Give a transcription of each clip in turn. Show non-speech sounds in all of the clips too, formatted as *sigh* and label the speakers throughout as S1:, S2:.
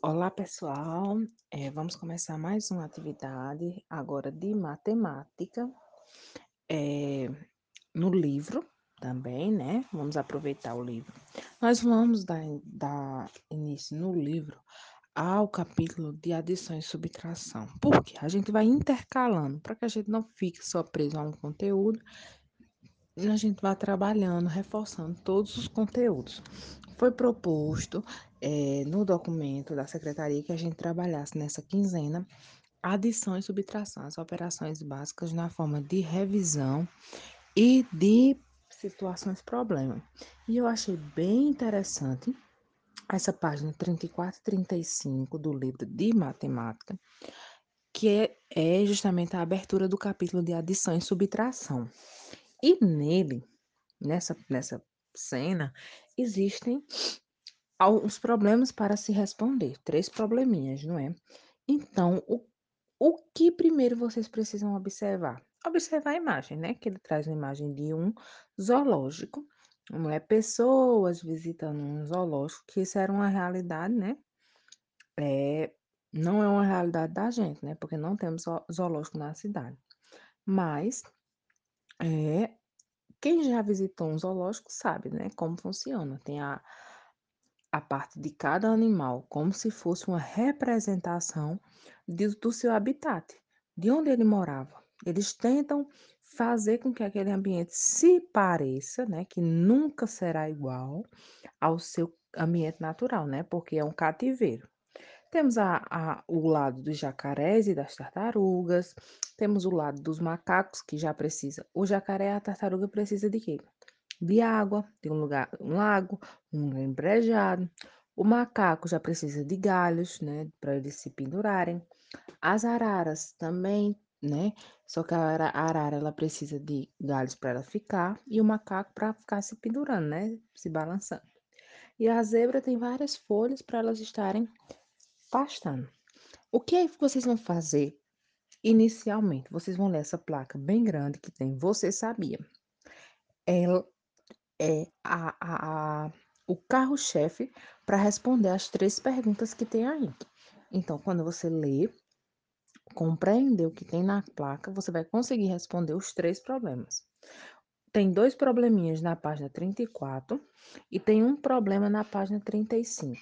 S1: Olá, pessoal. Eh, vamos começar mais uma atividade agora de matemática, eh, no livro também, né? Vamos aproveitar o livro. Nós vamos dar, dar início no livro ao capítulo de adição e subtração. Por quê? A gente vai intercalando para que a gente não fique só preso a um conteúdo a gente vai trabalhando, reforçando todos os conteúdos. Foi proposto eh, no documento da secretaria que a gente trabalhasse nessa quinzena adição e subtração, as operações básicas na forma de revisão e de situações problema. E eu achei bem interessante essa página 34 e 35 do livro de matemática, que é, é justamente a abertura do capítulo de adição e subtração. E nele, nessa, nessa cena, existem alguns problemas para se responder, três probleminhas, não é? Então, o, o que primeiro vocês precisam observar? Observar a imagem, né? Que ele traz uma imagem de um zoológico, não é? Pessoas visitando um zoológico, que isso era uma realidade, né? É, não é uma realidade da gente, né? Porque não temos zoológico na cidade. Mas é, quem já visitou um zoológico sabe, né? Como funciona. Tem a, a parte de cada animal, como se fosse uma representação de, do seu habitat, de onde ele morava. Eles tentam fazer com que aquele ambiente se pareça, né? Que nunca será igual ao seu ambiente natural, né? Porque é um cativeiro. Temos a, a, o lado dos jacarés e das tartarugas, temos o lado dos macacos, que já precisa. O jacaré a tartaruga precisa de quê? De água, de um lugar, um lago, um embrejado. O macaco já precisa de galhos, né, para eles se pendurarem. As araras também, né? Só que a arara ela precisa de galhos para ela ficar e o macaco para ficar se pendurando, né, se balançando. E a zebra tem várias folhas para elas estarem pastando. O que é que vocês vão fazer inicialmente? Vocês vão ler essa placa bem grande que tem Você Sabia. Ela é a, a, a o carro-chefe para responder as três perguntas que tem aí. Então, quando você lê, compreender o que tem na placa, você vai conseguir responder os três problemas. Tem dois probleminhas na página 34 e tem um problema na página 35.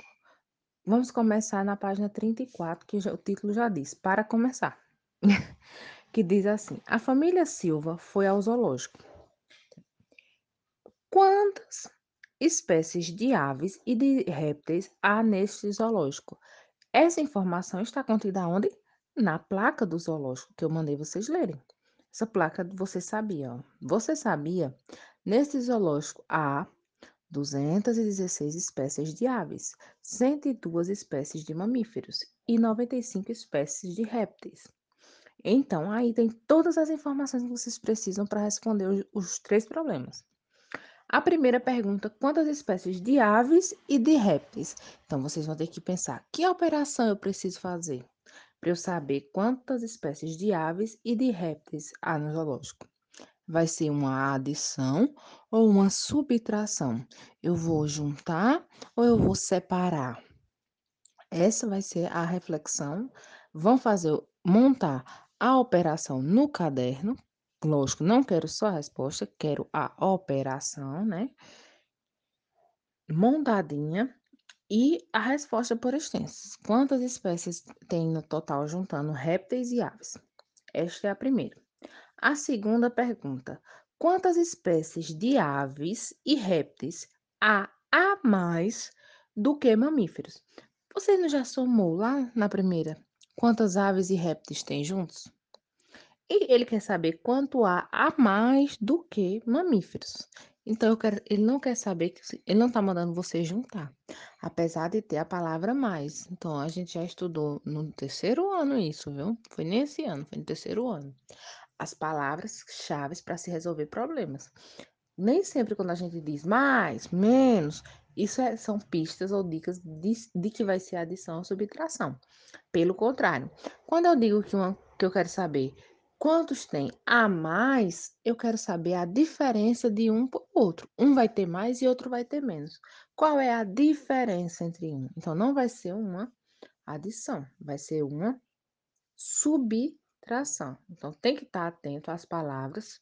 S1: Vamos começar na página 34, que o título já diz, para começar. *laughs* que diz assim: A família Silva foi ao zoológico. Quantas espécies de aves e de répteis há neste zoológico? Essa informação está contida onde? Na placa do zoológico que eu mandei vocês lerem. Essa placa você sabia, ó. Você sabia? Neste zoológico há 216 espécies de aves, 102 espécies de mamíferos e 95 espécies de répteis. Então, aí tem todas as informações que vocês precisam para responder os, três problemas. A primeira pergunta: quantas espécies de aves e de répteis? Então, vocês vão ter que pensar: que operação eu preciso fazer para eu saber quantas espécies de aves e de répteis há no zoológico? Vai ser uma adição ou uma subtração? Eu vou juntar ou eu vou separar? Essa vai ser a reflexão. Vão fazer montar a operação no caderno. Lógico, não quero só a resposta, quero a operação, né? Montadinha e a resposta por extensos. Quantas espécies tem no total juntando répteis e aves? Esta é a primeira. A segunda pergunta: quantas espécies de aves e répteis há a mais do que mamíferos? Você não já somou lá na primeira quantas aves e répteis tem juntos? E ele quer saber quanto há a mais do que mamíferos. Então, quero, ele não quer saber, que ele não está mandando você juntar, apesar de ter a palavra mais. Então, a gente já estudou no terceiro ano isso, viu? Foi nesse ano, foi no terceiro ano as palavras-chave para se resolver problemas. Nem sempre quando a gente diz mais, menos, isso é, são pistas ou dicas de, de, que vai ser adição ou subtração. Pelo contrário, quando eu digo que, uma, que eu quero saber quantos tem a mais, eu quero saber a diferença de um para o outro. Um vai ter mais e outro vai ter menos. Qual é a diferença entre um? Então, não vai ser uma adição, vai ser uma subtração. Então, tem que estar atento às palavras.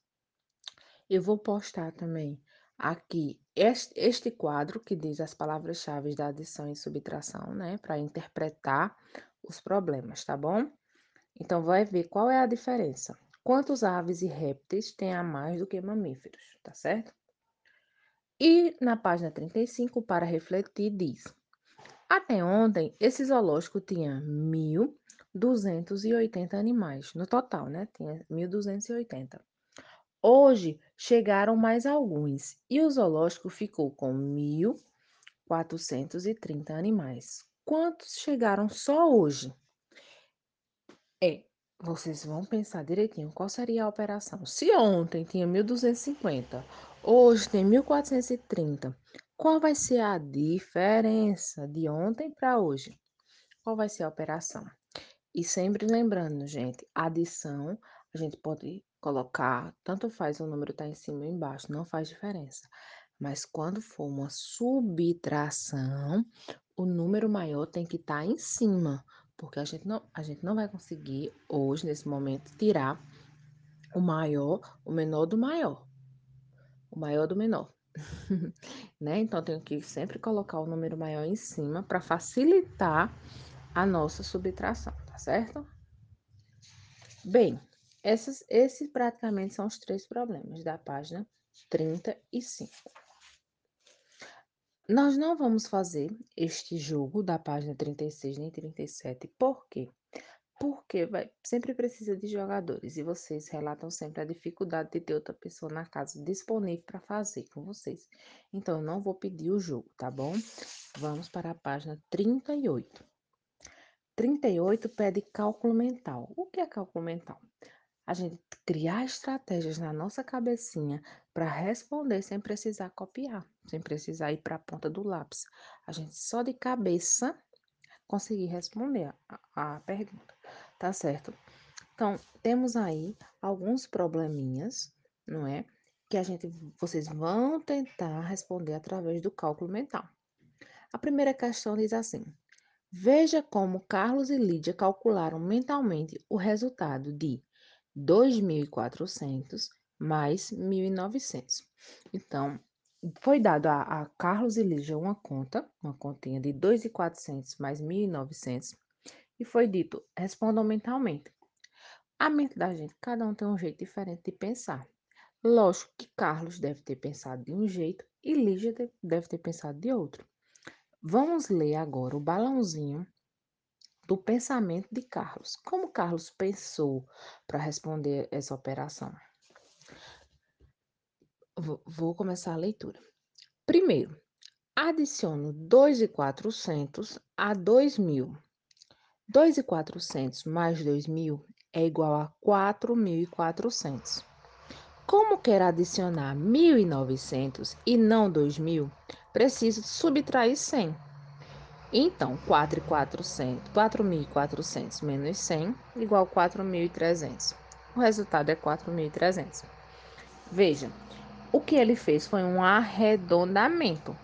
S1: Eu vou postar também aqui este, este quadro que diz as palavras-chave da adição e subtração, né? Para interpretar os problemas, tá bom? Então, vai ver qual é a diferença. Quantos aves e répteis tem a mais do que mamíferos, tá certo? E na página 35, para refletir, diz: Até ontem, esse zoológico tinha 1.280 animais, no total, né? Tinha 1.280. Hoje chegaram mais alguns e o zoológico ficou com 1.430 animais. Quantos chegaram só hoje? É, vocês vão pensar direitinho qual seria a operação. Se ontem tinha 1.250, hoje tem 1.430, qual vai ser a diferença de ontem para hoje? Qual vai ser a operação? E sempre lembrando, gente, adição, a gente pode colocar, tanto faz o número estar tá em cima ou embaixo, não faz diferença. Mas quando for uma subtração, o número maior tem que estar tá em cima, porque a gente não, a gente não vai conseguir hoje, nesse momento, tirar o maior, o menor do maior. O maior do menor. *laughs* né? Então, tenho que sempre colocar o número maior em cima para facilitar a nossa subtração, tá certo? Bem, esses, praticamente são os três problemas da página 35. Nós não vamos fazer este jogo da página 36 nem 37, por quê? Porque vai, sempre precisa de jogadores e vocês relatam sempre a dificuldade de ter outra pessoa na casa disponível para fazer com vocês. Então, eu não vou pedir o jogo, tá bom? Vamos para a página 38. 38 pede cálculo mental. O que é cálculo mental? A gente criar estratégias na nossa cabecinha para responder sem precisar copiar, sem precisar ir para a ponta do lápis. A gente só de cabeça conseguir responder a, a pergunta, tá certo? Então, temos aí alguns probleminhas, não é? Que a gente, vocês vão tentar responder através do cálculo mental. A primeira questão diz assim: Veja como Carlos e Lídia calcularam mentalmente o resultado de 2.400 mais 1.900. Então, foi dado a, a, Carlos e Lígia uma conta, uma continha de 2.400 mais 1.900, e foi dito, respondam mentalmente. A mente da gente, cada um tem um jeito diferente de pensar. Lógico que Carlos deve ter pensado de um jeito e Lígia deve ter pensado de outro. Vamos ler agora o balãozinho do pensamento de Carlos. Como Carlos pensou para responder essa operação? Vou começar a leitura. Primeiro, adiciono 2.400 a 2.000. 2.400 mais 2.000 é igual a 4.400. Como quer adicionar 1.900 e não 2.000, preciso subtrair 100. Então, 4.400 menos 100 igual a 4.300. O resultado é 4.300. Veja, o que ele fez foi um arredondamento.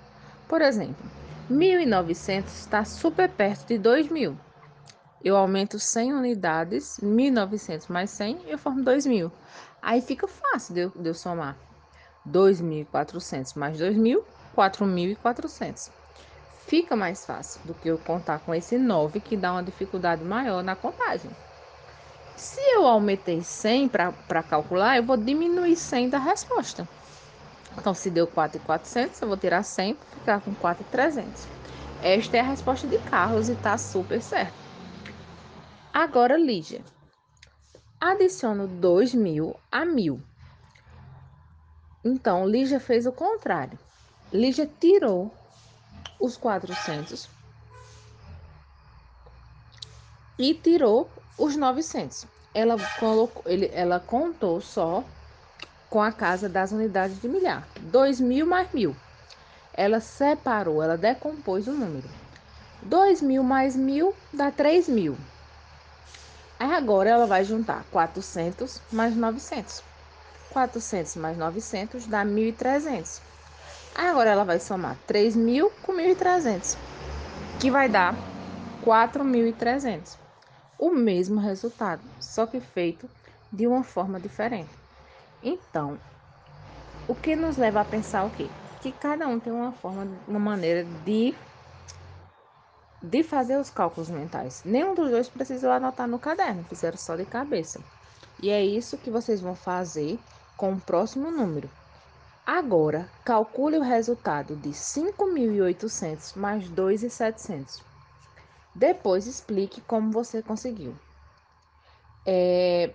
S1: Por exemplo, 1.900 está super perto de 2.000. Eu aumento 100 unidades, 1.900 mais 100, eu formo 2.000. Aí fica fácil de eu, de eu somar. 2.400 mais 2.000, 4.400 fica mais fácil do que eu contar com esse 9, que dá uma dificuldade maior na contagem. Se eu aumentei 100 para calcular, eu vou diminuir 100 da resposta. Então, se deu 4,400, eu vou tirar 100 para ficar com 4,300. Esta é a resposta de Carlos e está super certo. Agora, Lígia. Adiciono 2.000 a 1.000. Então, Lígia fez o contrário. Lígia tirou os 400 e tirou os 900. Ela colocou, ele, ela contou só com a casa das unidades de milhar, 2 mil mais mil. Ela separou, ela decompôs o número. 2 mil mais mil dá 3 mil. Aí agora ela vai juntar 400 mais 900. 400 mais 900 dá 1.300. Agora ela vai somar 3.000 com 1.300, que vai dar 4.300. O mesmo resultado, só que feito de uma forma diferente. Então, o que nos leva a pensar o quê? Que cada um tem uma forma, uma maneira de de fazer os cálculos mentais. Nenhum dos dois precisou anotar no caderno, fizeram só de cabeça. E é isso que vocês vão fazer com o próximo número. Agora, calcule o resultado de 5.800 mais 2.700. Depois, explique como você conseguiu. É...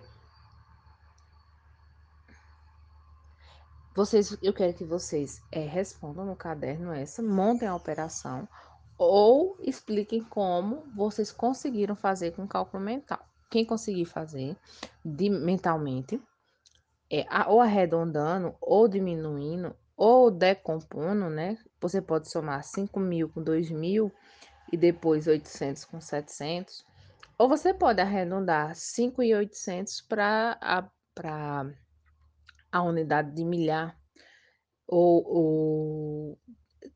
S1: Vocês, eu quero que vocês é, respondam no caderno essa, montem a operação ou expliquem como vocês conseguiram fazer com cálculo mental. Quem conseguir fazer de, mentalmente, é, ou arredondando, ou diminuindo, ou decompondo, né? Você pode somar 5 mil com 2 mil e depois 800 com 700. Ou você pode arredondar 5,800 para a, a unidade de milhar. Ou, ou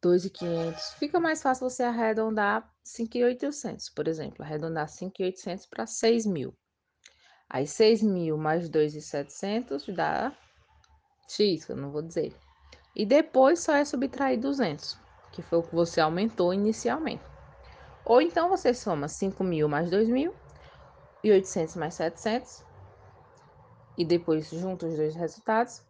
S1: 2,500. Fica mais fácil você arredondar 5,800, por exemplo. Arredondar 5,800 para 6 mil. Aí 6 mil mais 2,700 dá X, eu não vou dizer. E depois só é subtrair 200, que foi o que você aumentou inicialmente. Ou então você soma 5 mil mais 2 mil e 800 mais 700 e depois junta os dois resultados.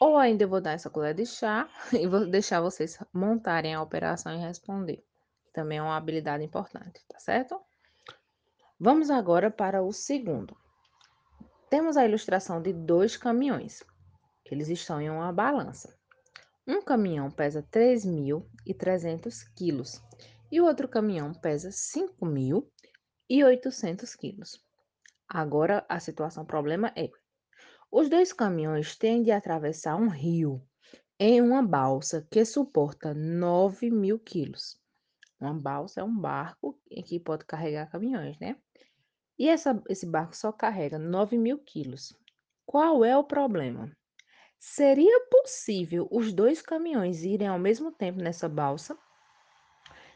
S1: Ou ainda eu vou dar essa colher de chá *laughs* e vou deixar vocês montarem a operação e responder. Também é uma habilidade importante, tá certo? Vamos agora para o segundo. Temos a ilustração de dois caminhões. Eles estão em uma balança. Um caminhão pesa 3.300 quilos e o outro caminhão pesa 5.800 quilos. Agora, a situação problema é: os dois caminhões têm de atravessar um rio em uma balsa que suporta 9 mil quilos. Uma balsa é um barco em que pode carregar caminhões, né? E essa, esse barco só carrega 9 mil quilos. Qual é o problema? Seria possível os dois caminhões irem ao mesmo tempo nessa balsa?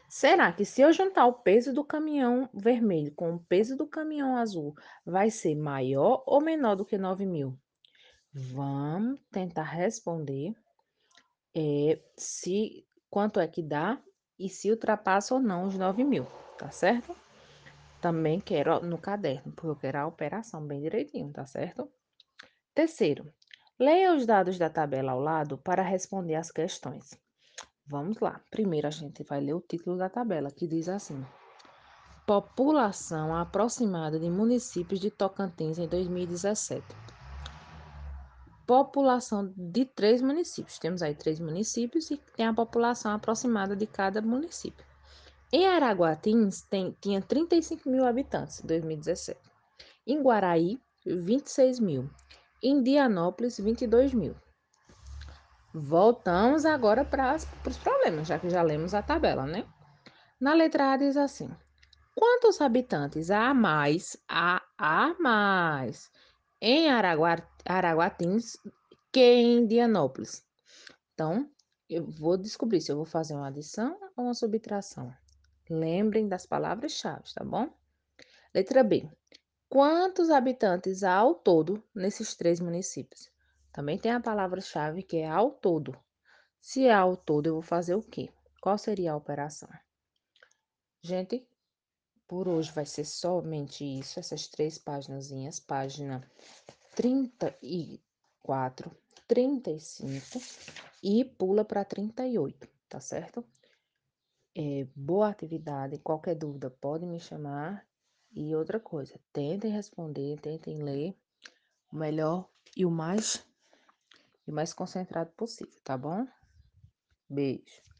S1: Será que se eu juntar o peso do caminhão vermelho com o peso do caminhão azul, vai ser maior ou menor do que 9 mil? Vamos tentar responder é, se quanto é que dá e se ultrapassa ou não os 9 mil, tá certo? Também quero no caderno, porque eu quero a operação bem direitinho, tá certo? Terceiro, leia os dados da tabela ao lado para responder as questões. Vamos lá. Primeiro a gente vai ler o título da tabela, que diz assim: População aproximada de municípios de Tocantins em 2017. População de três municípios. Temos aí três municípios e tem a população aproximada de cada município. Em Araguatins tem, tinha 35 mil habitantes em 2017. Em Guaraí, 26 mil. Em Dianópolis, 22 mil. Voltamos agora para os problemas, já que já lemos a tabela, né? Na letra A diz assim: quantos habitantes há mais, há, há mais em Araguatins que em Dianópolis? Então, eu vou descobrir se eu vou fazer uma adição ou uma subtração. Lembrem das palavras-chave, tá bom? Letra B. Quantos habitantes há ao todo nesses três municípios? Também tem a palavra-chave que é ao todo. Se é ao todo, eu vou fazer o quê? Qual seria a operação? Gente, por hoje vai ser somente isso, essas três páginas, página 34, 35 e pula para 38, tá certo? É, boa atividade. Qualquer dúvida, pode me chamar. E outra coisa, tentem responder, tentem ler o melhor e o mais e o mais concentrado possível, tá bom? Beijo.